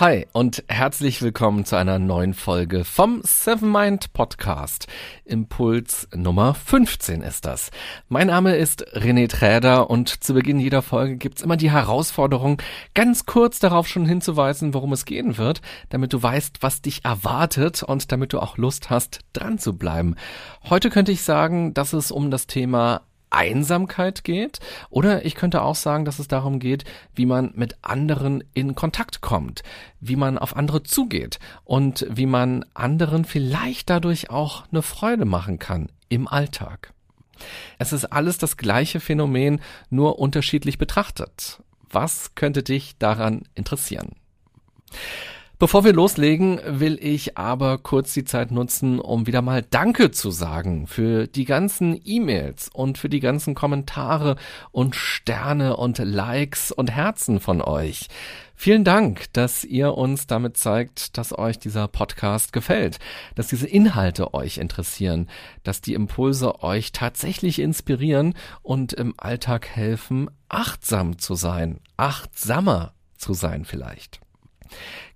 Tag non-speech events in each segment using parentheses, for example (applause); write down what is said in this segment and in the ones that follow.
Hi und herzlich willkommen zu einer neuen Folge vom Seven Mind Podcast. Impuls Nummer 15 ist das. Mein Name ist René Träder und zu Beginn jeder Folge gibt's immer die Herausforderung, ganz kurz darauf schon hinzuweisen, worum es gehen wird, damit du weißt, was dich erwartet und damit du auch Lust hast, dran zu bleiben. Heute könnte ich sagen, dass es um das Thema Einsamkeit geht. Oder ich könnte auch sagen, dass es darum geht, wie man mit anderen in Kontakt kommt, wie man auf andere zugeht und wie man anderen vielleicht dadurch auch eine Freude machen kann im Alltag. Es ist alles das gleiche Phänomen, nur unterschiedlich betrachtet. Was könnte dich daran interessieren? Bevor wir loslegen, will ich aber kurz die Zeit nutzen, um wieder mal Danke zu sagen für die ganzen E-Mails und für die ganzen Kommentare und Sterne und Likes und Herzen von euch. Vielen Dank, dass ihr uns damit zeigt, dass euch dieser Podcast gefällt, dass diese Inhalte euch interessieren, dass die Impulse euch tatsächlich inspirieren und im Alltag helfen, achtsam zu sein, achtsamer zu sein vielleicht.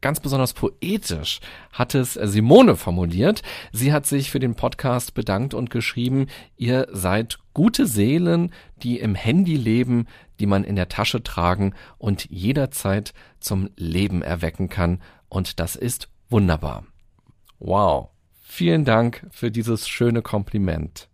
Ganz besonders poetisch hat es Simone formuliert. Sie hat sich für den Podcast bedankt und geschrieben, ihr seid gute Seelen, die im Handy leben, die man in der Tasche tragen und jederzeit zum Leben erwecken kann. Und das ist wunderbar. Wow. Vielen Dank für dieses schöne Kompliment.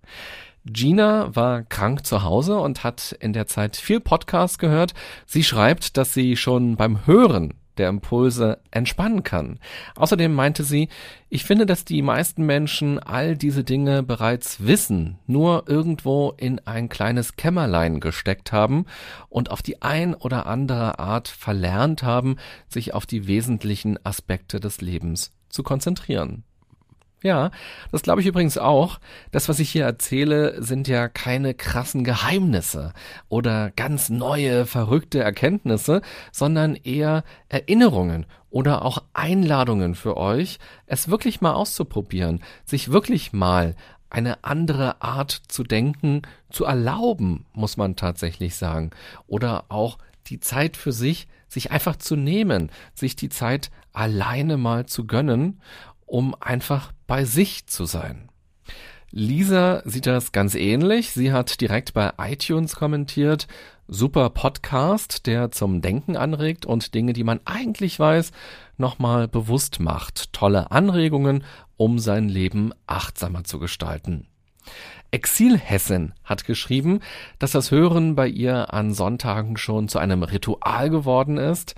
Gina war krank zu Hause und hat in der Zeit viel Podcast gehört. Sie schreibt, dass sie schon beim Hören der Impulse entspannen kann. Außerdem meinte sie, ich finde, dass die meisten Menschen all diese Dinge bereits wissen, nur irgendwo in ein kleines Kämmerlein gesteckt haben und auf die ein oder andere Art verlernt haben, sich auf die wesentlichen Aspekte des Lebens zu konzentrieren. Ja, das glaube ich übrigens auch. Das, was ich hier erzähle, sind ja keine krassen Geheimnisse oder ganz neue, verrückte Erkenntnisse, sondern eher Erinnerungen oder auch Einladungen für euch, es wirklich mal auszuprobieren, sich wirklich mal eine andere Art zu denken, zu erlauben, muss man tatsächlich sagen, oder auch die Zeit für sich, sich einfach zu nehmen, sich die Zeit alleine mal zu gönnen um einfach bei sich zu sein. Lisa sieht das ganz ähnlich. Sie hat direkt bei iTunes kommentiert, super Podcast, der zum Denken anregt und Dinge, die man eigentlich weiß, nochmal bewusst macht. Tolle Anregungen, um sein Leben achtsamer zu gestalten. Exilhessin hat geschrieben, dass das Hören bei ihr an Sonntagen schon zu einem Ritual geworden ist.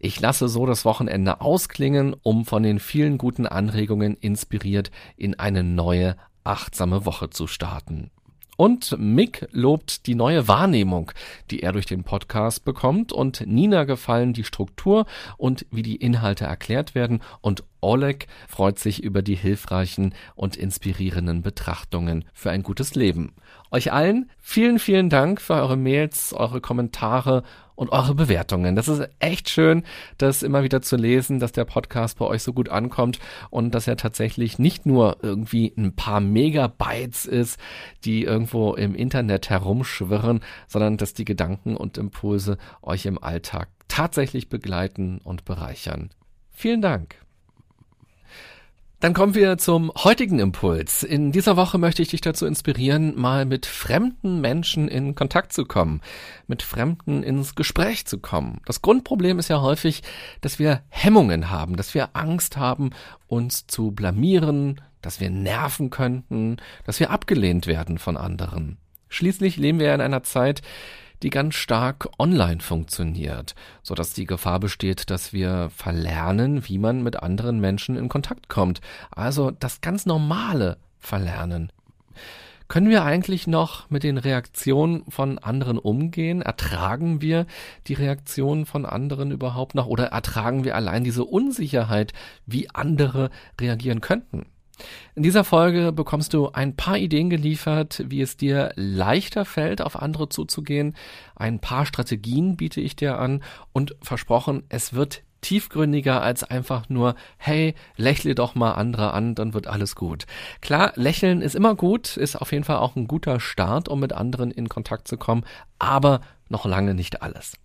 Ich lasse so das Wochenende ausklingen, um von den vielen guten Anregungen inspiriert in eine neue, achtsame Woche zu starten. Und Mick lobt die neue Wahrnehmung, die er durch den Podcast bekommt und Nina gefallen die Struktur und wie die Inhalte erklärt werden und Oleg freut sich über die hilfreichen und inspirierenden Betrachtungen für ein gutes Leben. Euch allen vielen, vielen Dank für eure Mails, eure Kommentare und eure Bewertungen. Das ist echt schön, das immer wieder zu lesen, dass der Podcast bei euch so gut ankommt und dass er tatsächlich nicht nur irgendwie ein paar Megabytes ist, die irgendwo im Internet herumschwirren, sondern dass die Gedanken und Impulse euch im Alltag tatsächlich begleiten und bereichern. Vielen Dank. Dann kommen wir zum heutigen Impuls. In dieser Woche möchte ich dich dazu inspirieren, mal mit fremden Menschen in Kontakt zu kommen, mit Fremden ins Gespräch zu kommen. Das Grundproblem ist ja häufig, dass wir Hemmungen haben, dass wir Angst haben, uns zu blamieren, dass wir nerven könnten, dass wir abgelehnt werden von anderen. Schließlich leben wir ja in einer Zeit, die ganz stark online funktioniert, so dass die Gefahr besteht, dass wir verlernen, wie man mit anderen Menschen in Kontakt kommt. Also das ganz normale Verlernen. Können wir eigentlich noch mit den Reaktionen von anderen umgehen? Ertragen wir die Reaktionen von anderen überhaupt noch? Oder ertragen wir allein diese Unsicherheit, wie andere reagieren könnten? In dieser Folge bekommst du ein paar Ideen geliefert, wie es dir leichter fällt, auf andere zuzugehen. Ein paar Strategien biete ich dir an und versprochen, es wird tiefgründiger als einfach nur, hey, lächle doch mal andere an, dann wird alles gut. Klar, lächeln ist immer gut, ist auf jeden Fall auch ein guter Start, um mit anderen in Kontakt zu kommen, aber noch lange nicht alles.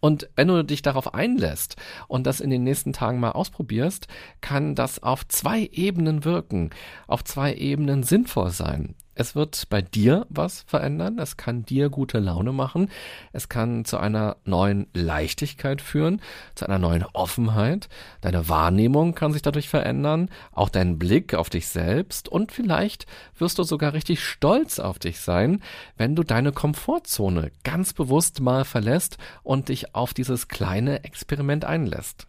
Und wenn du dich darauf einlässt und das in den nächsten Tagen mal ausprobierst, kann das auf zwei Ebenen wirken, auf zwei Ebenen sinnvoll sein. Es wird bei dir was verändern, es kann dir gute Laune machen, es kann zu einer neuen Leichtigkeit führen, zu einer neuen Offenheit, deine Wahrnehmung kann sich dadurch verändern, auch dein Blick auf dich selbst. Und vielleicht wirst du sogar richtig stolz auf dich sein, wenn du deine Komfortzone ganz bewusst mal verlässt und dich auf dieses kleine Experiment einlässt.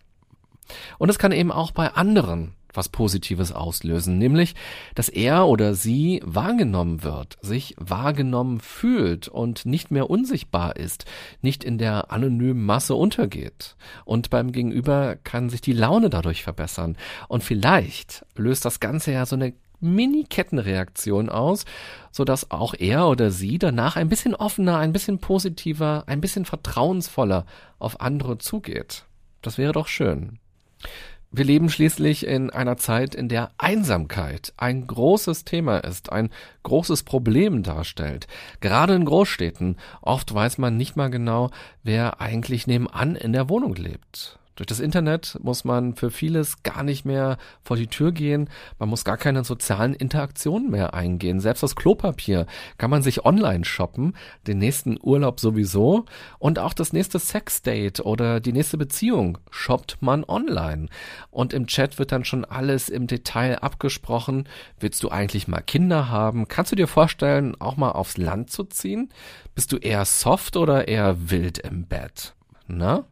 Und es kann eben auch bei anderen was Positives auslösen, nämlich, dass er oder sie wahrgenommen wird, sich wahrgenommen fühlt und nicht mehr unsichtbar ist, nicht in der anonymen Masse untergeht. Und beim Gegenüber kann sich die Laune dadurch verbessern. Und vielleicht löst das Ganze ja so eine Mini-Kettenreaktion aus, so dass auch er oder sie danach ein bisschen offener, ein bisschen positiver, ein bisschen vertrauensvoller auf andere zugeht. Das wäre doch schön. Wir leben schließlich in einer Zeit, in der Einsamkeit ein großes Thema ist, ein großes Problem darstellt. Gerade in Großstädten. Oft weiß man nicht mal genau, wer eigentlich nebenan in der Wohnung lebt. Durch das Internet muss man für vieles gar nicht mehr vor die Tür gehen. Man muss gar keine sozialen Interaktionen mehr eingehen. Selbst das Klopapier kann man sich online shoppen, den nächsten Urlaub sowieso und auch das nächste Sexdate oder die nächste Beziehung shoppt man online. Und im Chat wird dann schon alles im Detail abgesprochen. Willst du eigentlich mal Kinder haben? Kannst du dir vorstellen, auch mal aufs Land zu ziehen? Bist du eher soft oder eher wild im Bett? Na?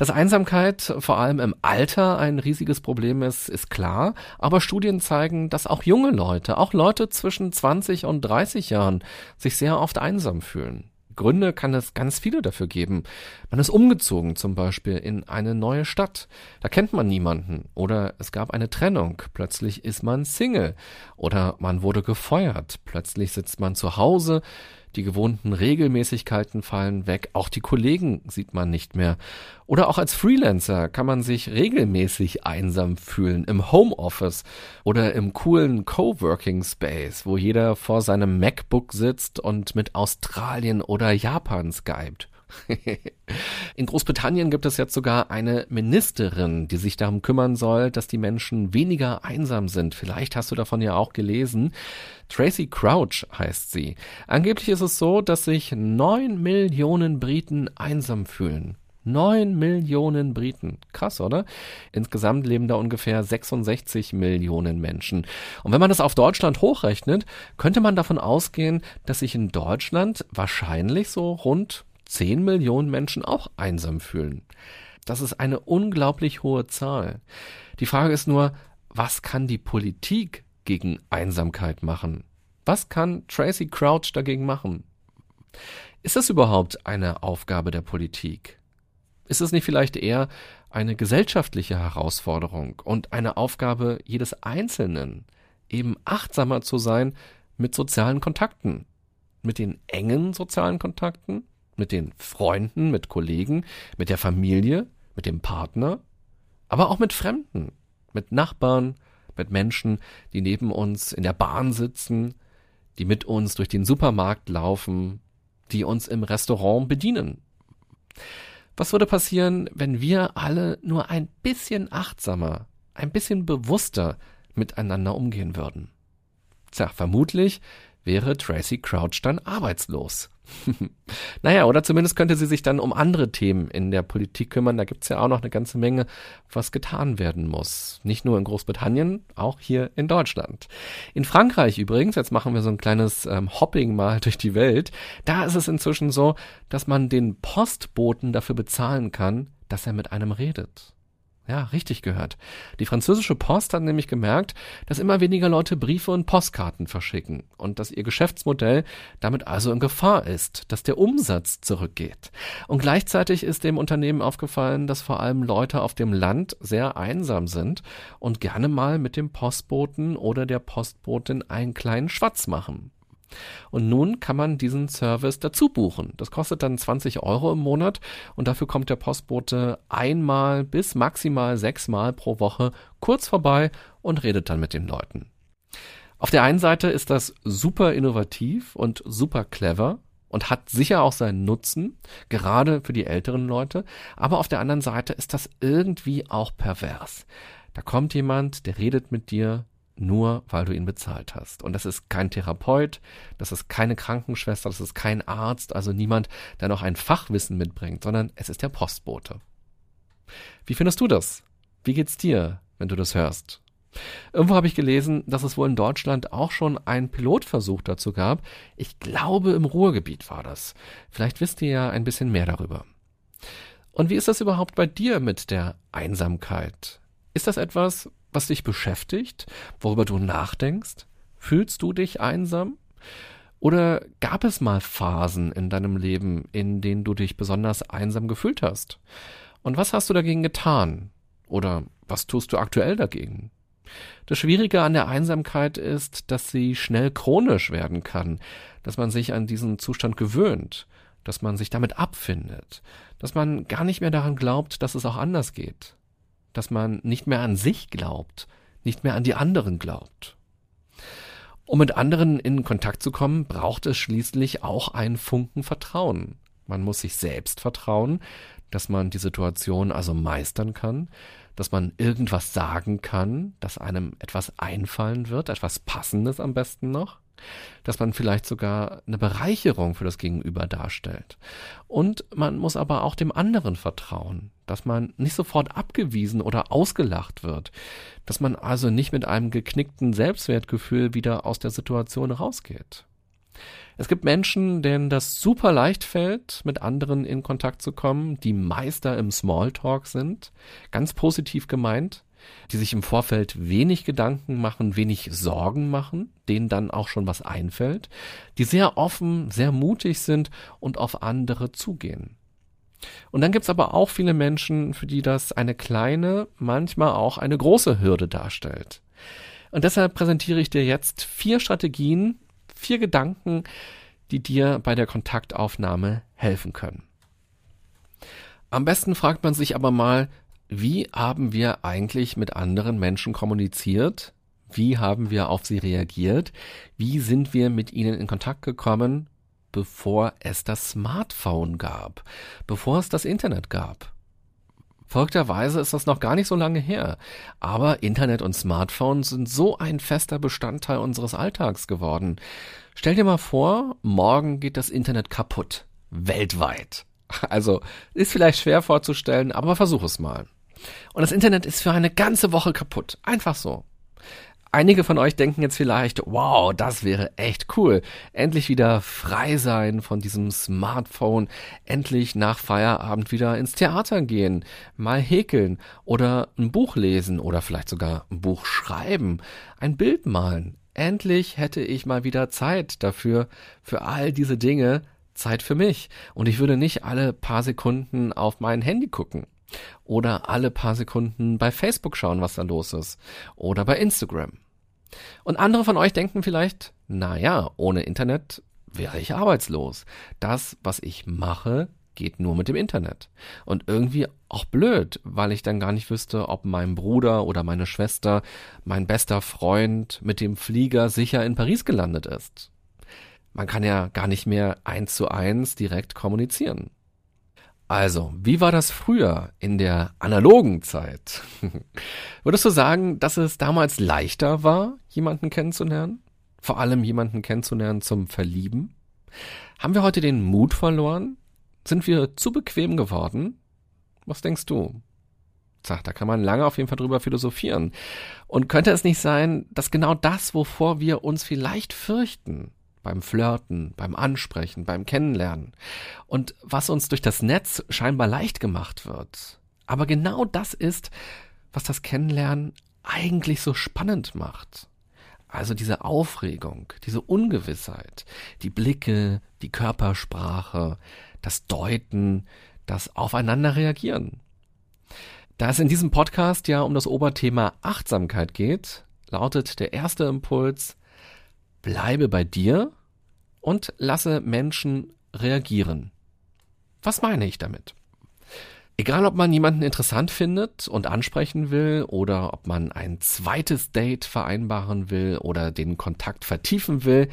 Dass Einsamkeit vor allem im Alter ein riesiges Problem ist, ist klar, aber Studien zeigen, dass auch junge Leute, auch Leute zwischen 20 und 30 Jahren, sich sehr oft einsam fühlen. Gründe kann es ganz viele dafür geben. Man ist umgezogen zum Beispiel in eine neue Stadt. Da kennt man niemanden. Oder es gab eine Trennung. Plötzlich ist man Single. Oder man wurde gefeuert. Plötzlich sitzt man zu Hause die gewohnten Regelmäßigkeiten fallen weg, auch die Kollegen sieht man nicht mehr. Oder auch als Freelancer kann man sich regelmäßig einsam fühlen im Homeoffice oder im coolen Coworking Space, wo jeder vor seinem MacBook sitzt und mit Australien oder Japan skypt. (laughs) In Großbritannien gibt es jetzt sogar eine Ministerin, die sich darum kümmern soll, dass die Menschen weniger einsam sind. Vielleicht hast du davon ja auch gelesen. Tracy Crouch heißt sie. Angeblich ist es so, dass sich neun Millionen Briten einsam fühlen. Neun Millionen Briten. Krass, oder? Insgesamt leben da ungefähr 66 Millionen Menschen. Und wenn man das auf Deutschland hochrechnet, könnte man davon ausgehen, dass sich in Deutschland wahrscheinlich so rund 10 Millionen Menschen auch einsam fühlen. Das ist eine unglaublich hohe Zahl. Die Frage ist nur, was kann die Politik gegen Einsamkeit machen? Was kann Tracy Crouch dagegen machen? Ist das überhaupt eine Aufgabe der Politik? Ist es nicht vielleicht eher eine gesellschaftliche Herausforderung und eine Aufgabe jedes Einzelnen, eben achtsamer zu sein mit sozialen Kontakten, mit den engen sozialen Kontakten mit den Freunden, mit Kollegen, mit der Familie, mit dem Partner, aber auch mit Fremden, mit Nachbarn, mit Menschen, die neben uns in der Bahn sitzen, die mit uns durch den Supermarkt laufen, die uns im Restaurant bedienen. Was würde passieren, wenn wir alle nur ein bisschen achtsamer, ein bisschen bewusster miteinander umgehen würden? Tja, vermutlich wäre Tracy Crouch dann arbeitslos. (laughs) naja, oder zumindest könnte sie sich dann um andere Themen in der Politik kümmern. Da gibt's ja auch noch eine ganze Menge, was getan werden muss. Nicht nur in Großbritannien, auch hier in Deutschland. In Frankreich übrigens, jetzt machen wir so ein kleines ähm, Hopping mal (laughs) durch die Welt, da ist es inzwischen so, dass man den Postboten dafür bezahlen kann, dass er mit einem redet. Ja, richtig gehört. Die französische Post hat nämlich gemerkt, dass immer weniger Leute Briefe und Postkarten verschicken und dass ihr Geschäftsmodell damit also in Gefahr ist, dass der Umsatz zurückgeht. Und gleichzeitig ist dem Unternehmen aufgefallen, dass vor allem Leute auf dem Land sehr einsam sind und gerne mal mit dem Postboten oder der Postbotin einen kleinen Schwatz machen. Und nun kann man diesen Service dazu buchen. Das kostet dann 20 Euro im Monat und dafür kommt der Postbote einmal bis maximal sechsmal pro Woche kurz vorbei und redet dann mit den Leuten. Auf der einen Seite ist das super innovativ und super clever und hat sicher auch seinen Nutzen, gerade für die älteren Leute, aber auf der anderen Seite ist das irgendwie auch pervers. Da kommt jemand, der redet mit dir nur, weil du ihn bezahlt hast. Und das ist kein Therapeut, das ist keine Krankenschwester, das ist kein Arzt, also niemand, der noch ein Fachwissen mitbringt, sondern es ist der Postbote. Wie findest du das? Wie geht's dir, wenn du das hörst? Irgendwo habe ich gelesen, dass es wohl in Deutschland auch schon einen Pilotversuch dazu gab. Ich glaube, im Ruhrgebiet war das. Vielleicht wisst ihr ja ein bisschen mehr darüber. Und wie ist das überhaupt bei dir mit der Einsamkeit? Ist das etwas, was dich beschäftigt, worüber du nachdenkst? Fühlst du dich einsam? Oder gab es mal Phasen in deinem Leben, in denen du dich besonders einsam gefühlt hast? Und was hast du dagegen getan? Oder was tust du aktuell dagegen? Das Schwierige an der Einsamkeit ist, dass sie schnell chronisch werden kann, dass man sich an diesen Zustand gewöhnt, dass man sich damit abfindet, dass man gar nicht mehr daran glaubt, dass es auch anders geht, dass man nicht mehr an sich glaubt, nicht mehr an die anderen glaubt. Um mit anderen in Kontakt zu kommen, braucht es schließlich auch einen Funken Vertrauen. Man muss sich selbst vertrauen, dass man die Situation also meistern kann, dass man irgendwas sagen kann, dass einem etwas einfallen wird, etwas Passendes am besten noch, dass man vielleicht sogar eine Bereicherung für das Gegenüber darstellt. Und man muss aber auch dem anderen vertrauen, dass man nicht sofort abgewiesen oder ausgelacht wird, dass man also nicht mit einem geknickten Selbstwertgefühl wieder aus der Situation rausgeht. Es gibt Menschen, denen das super leicht fällt, mit anderen in Kontakt zu kommen, die Meister im Smalltalk sind, ganz positiv gemeint, die sich im Vorfeld wenig Gedanken machen, wenig Sorgen machen, denen dann auch schon was einfällt, die sehr offen, sehr mutig sind und auf andere zugehen. Und dann gibt's aber auch viele Menschen, für die das eine kleine, manchmal auch eine große Hürde darstellt. Und deshalb präsentiere ich dir jetzt vier Strategien, vier Gedanken, die dir bei der Kontaktaufnahme helfen können. Am besten fragt man sich aber mal, wie haben wir eigentlich mit anderen Menschen kommuniziert? Wie haben wir auf sie reagiert? Wie sind wir mit ihnen in Kontakt gekommen, bevor es das Smartphone gab, bevor es das Internet gab? Folgterweise ist das noch gar nicht so lange her. Aber Internet und Smartphone sind so ein fester Bestandteil unseres Alltags geworden. Stell dir mal vor, morgen geht das Internet kaputt. Weltweit. Also, ist vielleicht schwer vorzustellen, aber versuch es mal. Und das Internet ist für eine ganze Woche kaputt. Einfach so. Einige von euch denken jetzt vielleicht, wow, das wäre echt cool. Endlich wieder frei sein von diesem Smartphone, endlich nach Feierabend wieder ins Theater gehen, mal häkeln oder ein Buch lesen oder vielleicht sogar ein Buch schreiben, ein Bild malen. Endlich hätte ich mal wieder Zeit dafür, für all diese Dinge, Zeit für mich. Und ich würde nicht alle paar Sekunden auf mein Handy gucken. Oder alle paar Sekunden bei Facebook schauen, was da los ist. Oder bei Instagram. Und andere von euch denken vielleicht, na ja, ohne Internet wäre ich arbeitslos. Das, was ich mache, geht nur mit dem Internet. Und irgendwie auch blöd, weil ich dann gar nicht wüsste, ob mein Bruder oder meine Schwester, mein bester Freund mit dem Flieger sicher in Paris gelandet ist. Man kann ja gar nicht mehr eins zu eins direkt kommunizieren. Also, wie war das früher in der analogen Zeit? (laughs) Würdest du sagen, dass es damals leichter war, jemanden kennenzulernen? Vor allem jemanden kennenzulernen zum Verlieben? Haben wir heute den Mut verloren? Sind wir zu bequem geworden? Was denkst du? Sag, da kann man lange auf jeden Fall drüber philosophieren. Und könnte es nicht sein, dass genau das, wovor wir uns vielleicht fürchten, beim Flirten, beim Ansprechen, beim Kennenlernen. Und was uns durch das Netz scheinbar leicht gemacht wird. Aber genau das ist, was das Kennenlernen eigentlich so spannend macht. Also diese Aufregung, diese Ungewissheit, die Blicke, die Körpersprache, das Deuten, das Aufeinander reagieren. Da es in diesem Podcast ja um das Oberthema Achtsamkeit geht, lautet der erste Impuls, bleibe bei dir, und lasse Menschen reagieren. Was meine ich damit? Egal, ob man jemanden interessant findet und ansprechen will oder ob man ein zweites Date vereinbaren will oder den Kontakt vertiefen will,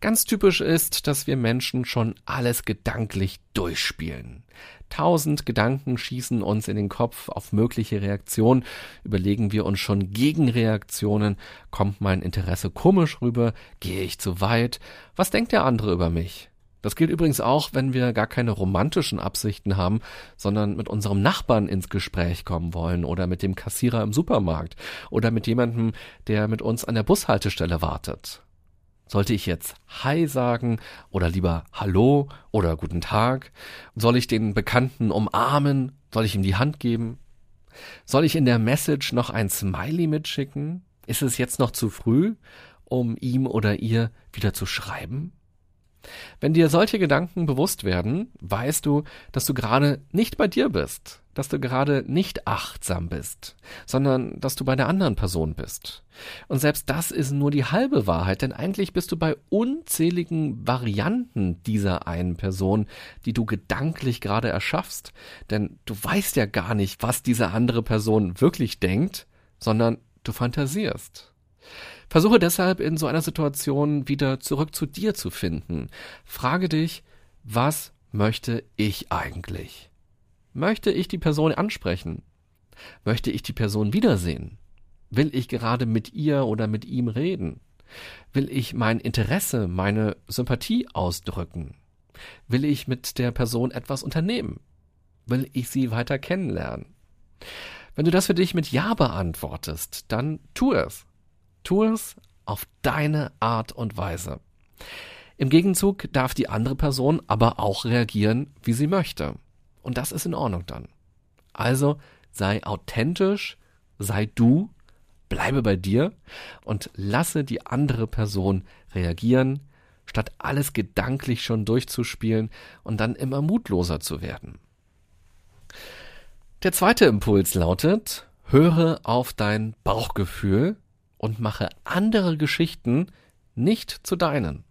ganz typisch ist, dass wir Menschen schon alles gedanklich durchspielen. Tausend Gedanken schießen uns in den Kopf auf mögliche Reaktionen, überlegen wir uns schon Gegenreaktionen, kommt mein Interesse komisch rüber, gehe ich zu weit, was denkt der andere über mich? Das gilt übrigens auch, wenn wir gar keine romantischen Absichten haben, sondern mit unserem Nachbarn ins Gespräch kommen wollen oder mit dem Kassierer im Supermarkt oder mit jemandem, der mit uns an der Bushaltestelle wartet. Sollte ich jetzt Hi sagen oder lieber Hallo oder Guten Tag? Soll ich den Bekannten umarmen? Soll ich ihm die Hand geben? Soll ich in der Message noch ein Smiley mitschicken? Ist es jetzt noch zu früh, um ihm oder ihr wieder zu schreiben? Wenn dir solche Gedanken bewusst werden, weißt du, dass du gerade nicht bei dir bist, dass du gerade nicht achtsam bist, sondern dass du bei der anderen Person bist. Und selbst das ist nur die halbe Wahrheit, denn eigentlich bist du bei unzähligen Varianten dieser einen Person, die du gedanklich gerade erschaffst. Denn du weißt ja gar nicht, was diese andere Person wirklich denkt, sondern du fantasierst. Versuche deshalb in so einer Situation wieder zurück zu dir zu finden. Frage dich, was möchte ich eigentlich? Möchte ich die Person ansprechen? Möchte ich die Person wiedersehen? Will ich gerade mit ihr oder mit ihm reden? Will ich mein Interesse, meine Sympathie ausdrücken? Will ich mit der Person etwas unternehmen? Will ich sie weiter kennenlernen? Wenn du das für dich mit Ja beantwortest, dann tu es. Tu es auf deine Art und Weise. Im Gegenzug darf die andere Person aber auch reagieren, wie sie möchte. Und das ist in Ordnung dann. Also sei authentisch, sei du, bleibe bei dir und lasse die andere Person reagieren, statt alles gedanklich schon durchzuspielen und dann immer mutloser zu werden. Der zweite Impuls lautet, höre auf dein Bauchgefühl und mache andere Geschichten nicht zu deinen.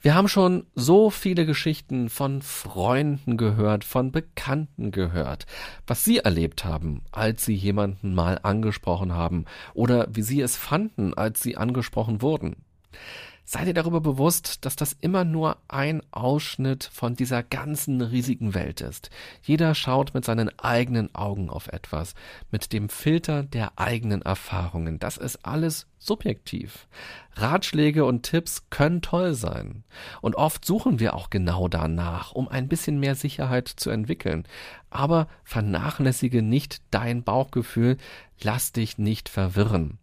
Wir haben schon so viele Geschichten von Freunden gehört, von Bekannten gehört, was sie erlebt haben, als sie jemanden mal angesprochen haben oder wie sie es fanden, als sie angesprochen wurden. Sei dir darüber bewusst, dass das immer nur ein Ausschnitt von dieser ganzen riesigen Welt ist. Jeder schaut mit seinen eigenen Augen auf etwas, mit dem Filter der eigenen Erfahrungen. Das ist alles subjektiv. Ratschläge und Tipps können toll sein. Und oft suchen wir auch genau danach, um ein bisschen mehr Sicherheit zu entwickeln. Aber vernachlässige nicht dein Bauchgefühl, lass dich nicht verwirren.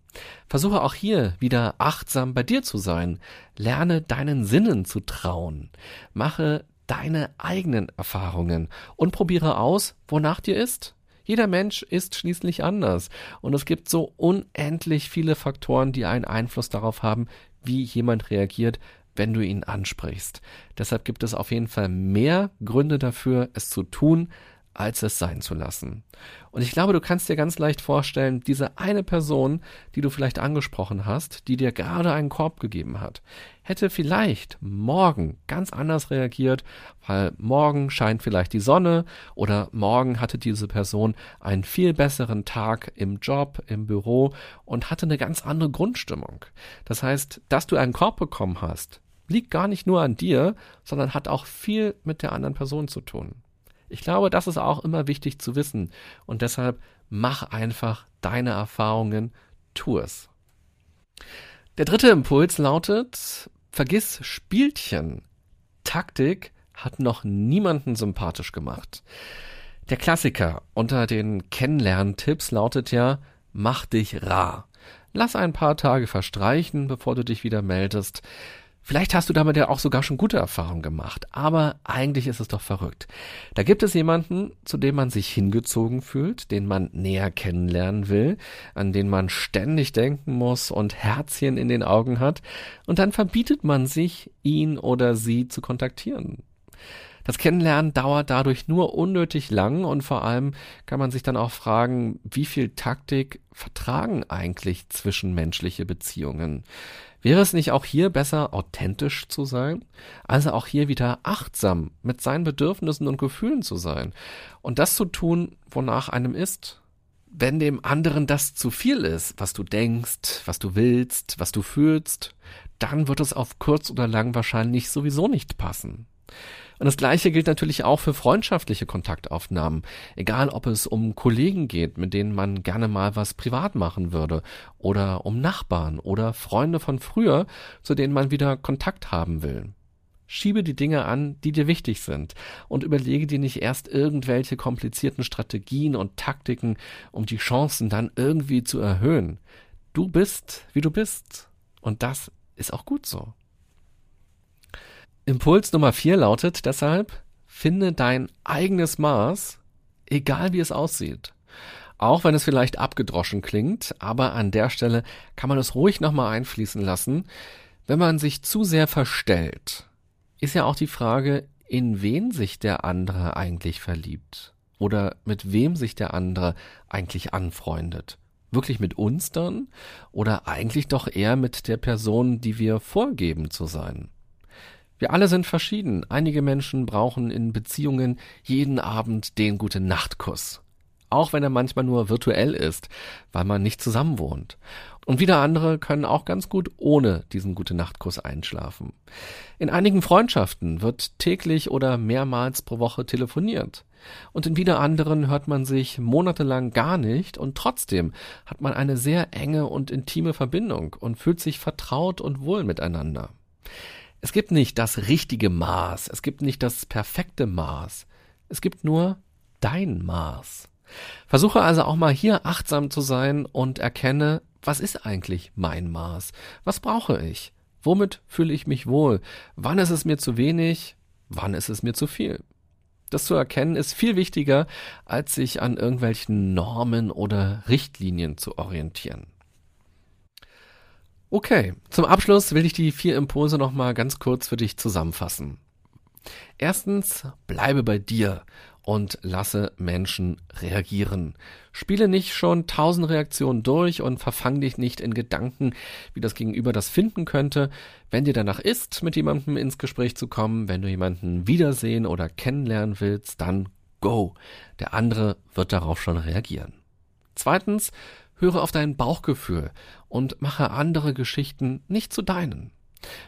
Versuche auch hier wieder achtsam bei dir zu sein. Lerne deinen Sinnen zu trauen. Mache deine eigenen Erfahrungen und probiere aus, wonach dir ist. Jeder Mensch ist schließlich anders und es gibt so unendlich viele Faktoren, die einen Einfluss darauf haben, wie jemand reagiert, wenn du ihn ansprichst. Deshalb gibt es auf jeden Fall mehr Gründe dafür, es zu tun, als es sein zu lassen. Und ich glaube, du kannst dir ganz leicht vorstellen, diese eine Person, die du vielleicht angesprochen hast, die dir gerade einen Korb gegeben hat, hätte vielleicht morgen ganz anders reagiert, weil morgen scheint vielleicht die Sonne oder morgen hatte diese Person einen viel besseren Tag im Job, im Büro und hatte eine ganz andere Grundstimmung. Das heißt, dass du einen Korb bekommen hast, liegt gar nicht nur an dir, sondern hat auch viel mit der anderen Person zu tun. Ich glaube, das ist auch immer wichtig zu wissen. Und deshalb mach einfach deine Erfahrungen, tu es. Der dritte Impuls lautet, vergiss Spielchen. Taktik hat noch niemanden sympathisch gemacht. Der Klassiker unter den Kennenlerntipps lautet ja, mach dich rar. Lass ein paar Tage verstreichen, bevor du dich wieder meldest. Vielleicht hast du damit ja auch sogar schon gute Erfahrungen gemacht, aber eigentlich ist es doch verrückt. Da gibt es jemanden, zu dem man sich hingezogen fühlt, den man näher kennenlernen will, an den man ständig denken muss und Herzchen in den Augen hat, und dann verbietet man sich, ihn oder sie zu kontaktieren. Das Kennenlernen dauert dadurch nur unnötig lang und vor allem kann man sich dann auch fragen, wie viel Taktik vertragen eigentlich zwischenmenschliche Beziehungen? Wäre es nicht auch hier besser, authentisch zu sein? Also auch hier wieder achtsam mit seinen Bedürfnissen und Gefühlen zu sein und das zu tun, wonach einem ist? Wenn dem anderen das zu viel ist, was du denkst, was du willst, was du fühlst, dann wird es auf kurz oder lang wahrscheinlich sowieso nicht passen. Und das Gleiche gilt natürlich auch für freundschaftliche Kontaktaufnahmen. Egal, ob es um Kollegen geht, mit denen man gerne mal was privat machen würde, oder um Nachbarn oder Freunde von früher, zu denen man wieder Kontakt haben will. Schiebe die Dinge an, die dir wichtig sind, und überlege dir nicht erst irgendwelche komplizierten Strategien und Taktiken, um die Chancen dann irgendwie zu erhöhen. Du bist, wie du bist. Und das ist auch gut so. Impuls Nummer vier lautet deshalb, finde dein eigenes Maß, egal wie es aussieht. Auch wenn es vielleicht abgedroschen klingt, aber an der Stelle kann man es ruhig nochmal einfließen lassen. Wenn man sich zu sehr verstellt, ist ja auch die Frage, in wen sich der andere eigentlich verliebt oder mit wem sich der andere eigentlich anfreundet. Wirklich mit uns dann oder eigentlich doch eher mit der Person, die wir vorgeben zu sein. Wir alle sind verschieden. Einige Menschen brauchen in Beziehungen jeden Abend den gute Nachtkuss. Auch wenn er manchmal nur virtuell ist, weil man nicht zusammen wohnt. Und wieder andere können auch ganz gut ohne diesen gute Nachtkuss einschlafen. In einigen Freundschaften wird täglich oder mehrmals pro Woche telefoniert. Und in wieder anderen hört man sich monatelang gar nicht und trotzdem hat man eine sehr enge und intime Verbindung und fühlt sich vertraut und wohl miteinander. Es gibt nicht das richtige Maß, es gibt nicht das perfekte Maß, es gibt nur dein Maß. Versuche also auch mal hier achtsam zu sein und erkenne, was ist eigentlich mein Maß? Was brauche ich? Womit fühle ich mich wohl? Wann ist es mir zu wenig? Wann ist es mir zu viel? Das zu erkennen ist viel wichtiger, als sich an irgendwelchen Normen oder Richtlinien zu orientieren. Okay, zum Abschluss will ich die vier Impulse nochmal ganz kurz für dich zusammenfassen. Erstens, bleibe bei dir und lasse Menschen reagieren. Spiele nicht schon tausend Reaktionen durch und verfang dich nicht in Gedanken, wie das Gegenüber das finden könnte. Wenn dir danach ist, mit jemandem ins Gespräch zu kommen, wenn du jemanden wiedersehen oder kennenlernen willst, dann go. Der andere wird darauf schon reagieren. Zweitens, Höre auf dein Bauchgefühl und mache andere Geschichten nicht zu deinen.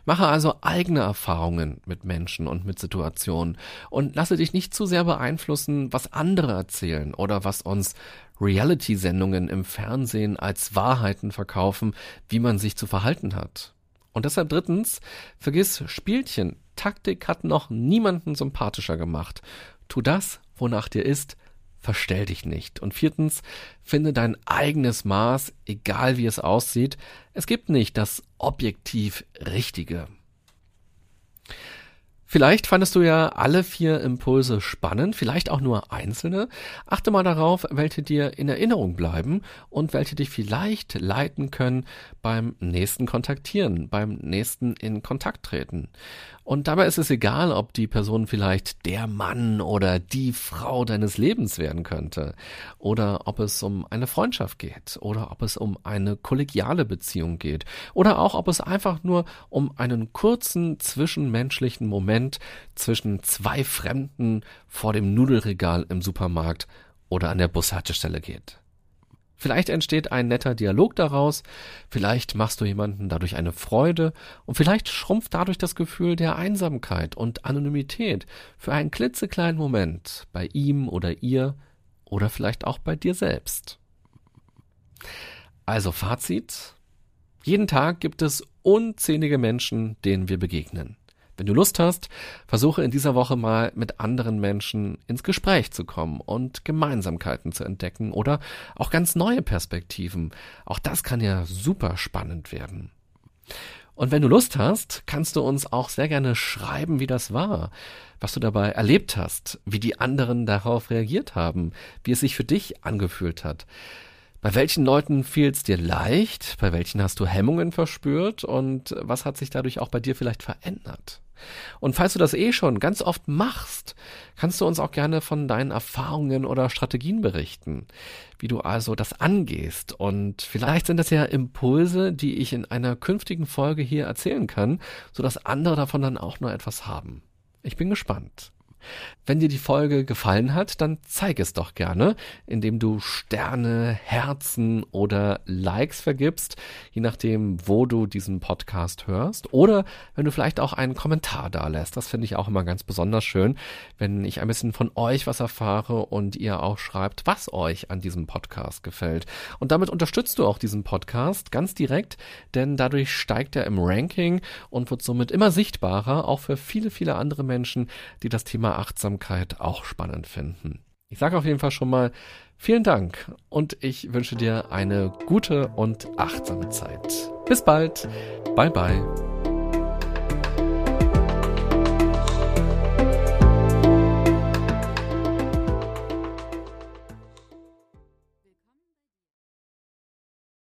Mache also eigene Erfahrungen mit Menschen und mit Situationen und lasse dich nicht zu sehr beeinflussen, was andere erzählen oder was uns Reality-Sendungen im Fernsehen als Wahrheiten verkaufen, wie man sich zu verhalten hat. Und deshalb drittens, vergiss Spielchen. Taktik hat noch niemanden sympathischer gemacht. Tu das, wonach dir ist, verstell dich nicht. Und viertens, finde dein eigenes Maß, egal wie es aussieht. Es gibt nicht das objektiv Richtige. Vielleicht fandest du ja alle vier Impulse spannend, vielleicht auch nur einzelne. Achte mal darauf, welche dir in Erinnerung bleiben und welche dich vielleicht leiten können beim nächsten Kontaktieren, beim nächsten in Kontakt treten. Und dabei ist es egal, ob die Person vielleicht der Mann oder die Frau deines Lebens werden könnte, oder ob es um eine Freundschaft geht, oder ob es um eine kollegiale Beziehung geht, oder auch ob es einfach nur um einen kurzen zwischenmenschlichen Moment zwischen zwei Fremden vor dem Nudelregal im Supermarkt oder an der Bushaltestelle geht. Vielleicht entsteht ein netter Dialog daraus, vielleicht machst du jemanden dadurch eine Freude und vielleicht schrumpft dadurch das Gefühl der Einsamkeit und Anonymität für einen klitzekleinen Moment bei ihm oder ihr oder vielleicht auch bei dir selbst. Also Fazit. Jeden Tag gibt es unzählige Menschen, denen wir begegnen. Wenn du Lust hast, versuche in dieser Woche mal mit anderen Menschen ins Gespräch zu kommen und Gemeinsamkeiten zu entdecken oder auch ganz neue Perspektiven. Auch das kann ja super spannend werden. Und wenn du Lust hast, kannst du uns auch sehr gerne schreiben, wie das war, was du dabei erlebt hast, wie die anderen darauf reagiert haben, wie es sich für dich angefühlt hat. Bei welchen Leuten fiel es dir leicht? Bei welchen hast du Hemmungen verspürt? Und was hat sich dadurch auch bei dir vielleicht verändert? Und falls du das eh schon ganz oft machst, kannst du uns auch gerne von deinen Erfahrungen oder Strategien berichten, wie du also das angehst. Und vielleicht sind das ja Impulse, die ich in einer künftigen Folge hier erzählen kann, sodass andere davon dann auch nur etwas haben. Ich bin gespannt. Wenn dir die Folge gefallen hat, dann zeig es doch gerne, indem du Sterne, Herzen oder Likes vergibst, je nachdem, wo du diesen Podcast hörst. Oder wenn du vielleicht auch einen Kommentar da lässt. Das finde ich auch immer ganz besonders schön, wenn ich ein bisschen von euch was erfahre und ihr auch schreibt, was euch an diesem Podcast gefällt. Und damit unterstützt du auch diesen Podcast ganz direkt, denn dadurch steigt er im Ranking und wird somit immer sichtbarer, auch für viele, viele andere Menschen, die das Thema Achtsamkeit auch spannend finden. Ich sage auf jeden Fall schon mal vielen Dank und ich wünsche dir eine gute und achtsame Zeit. Bis bald. Bye bye.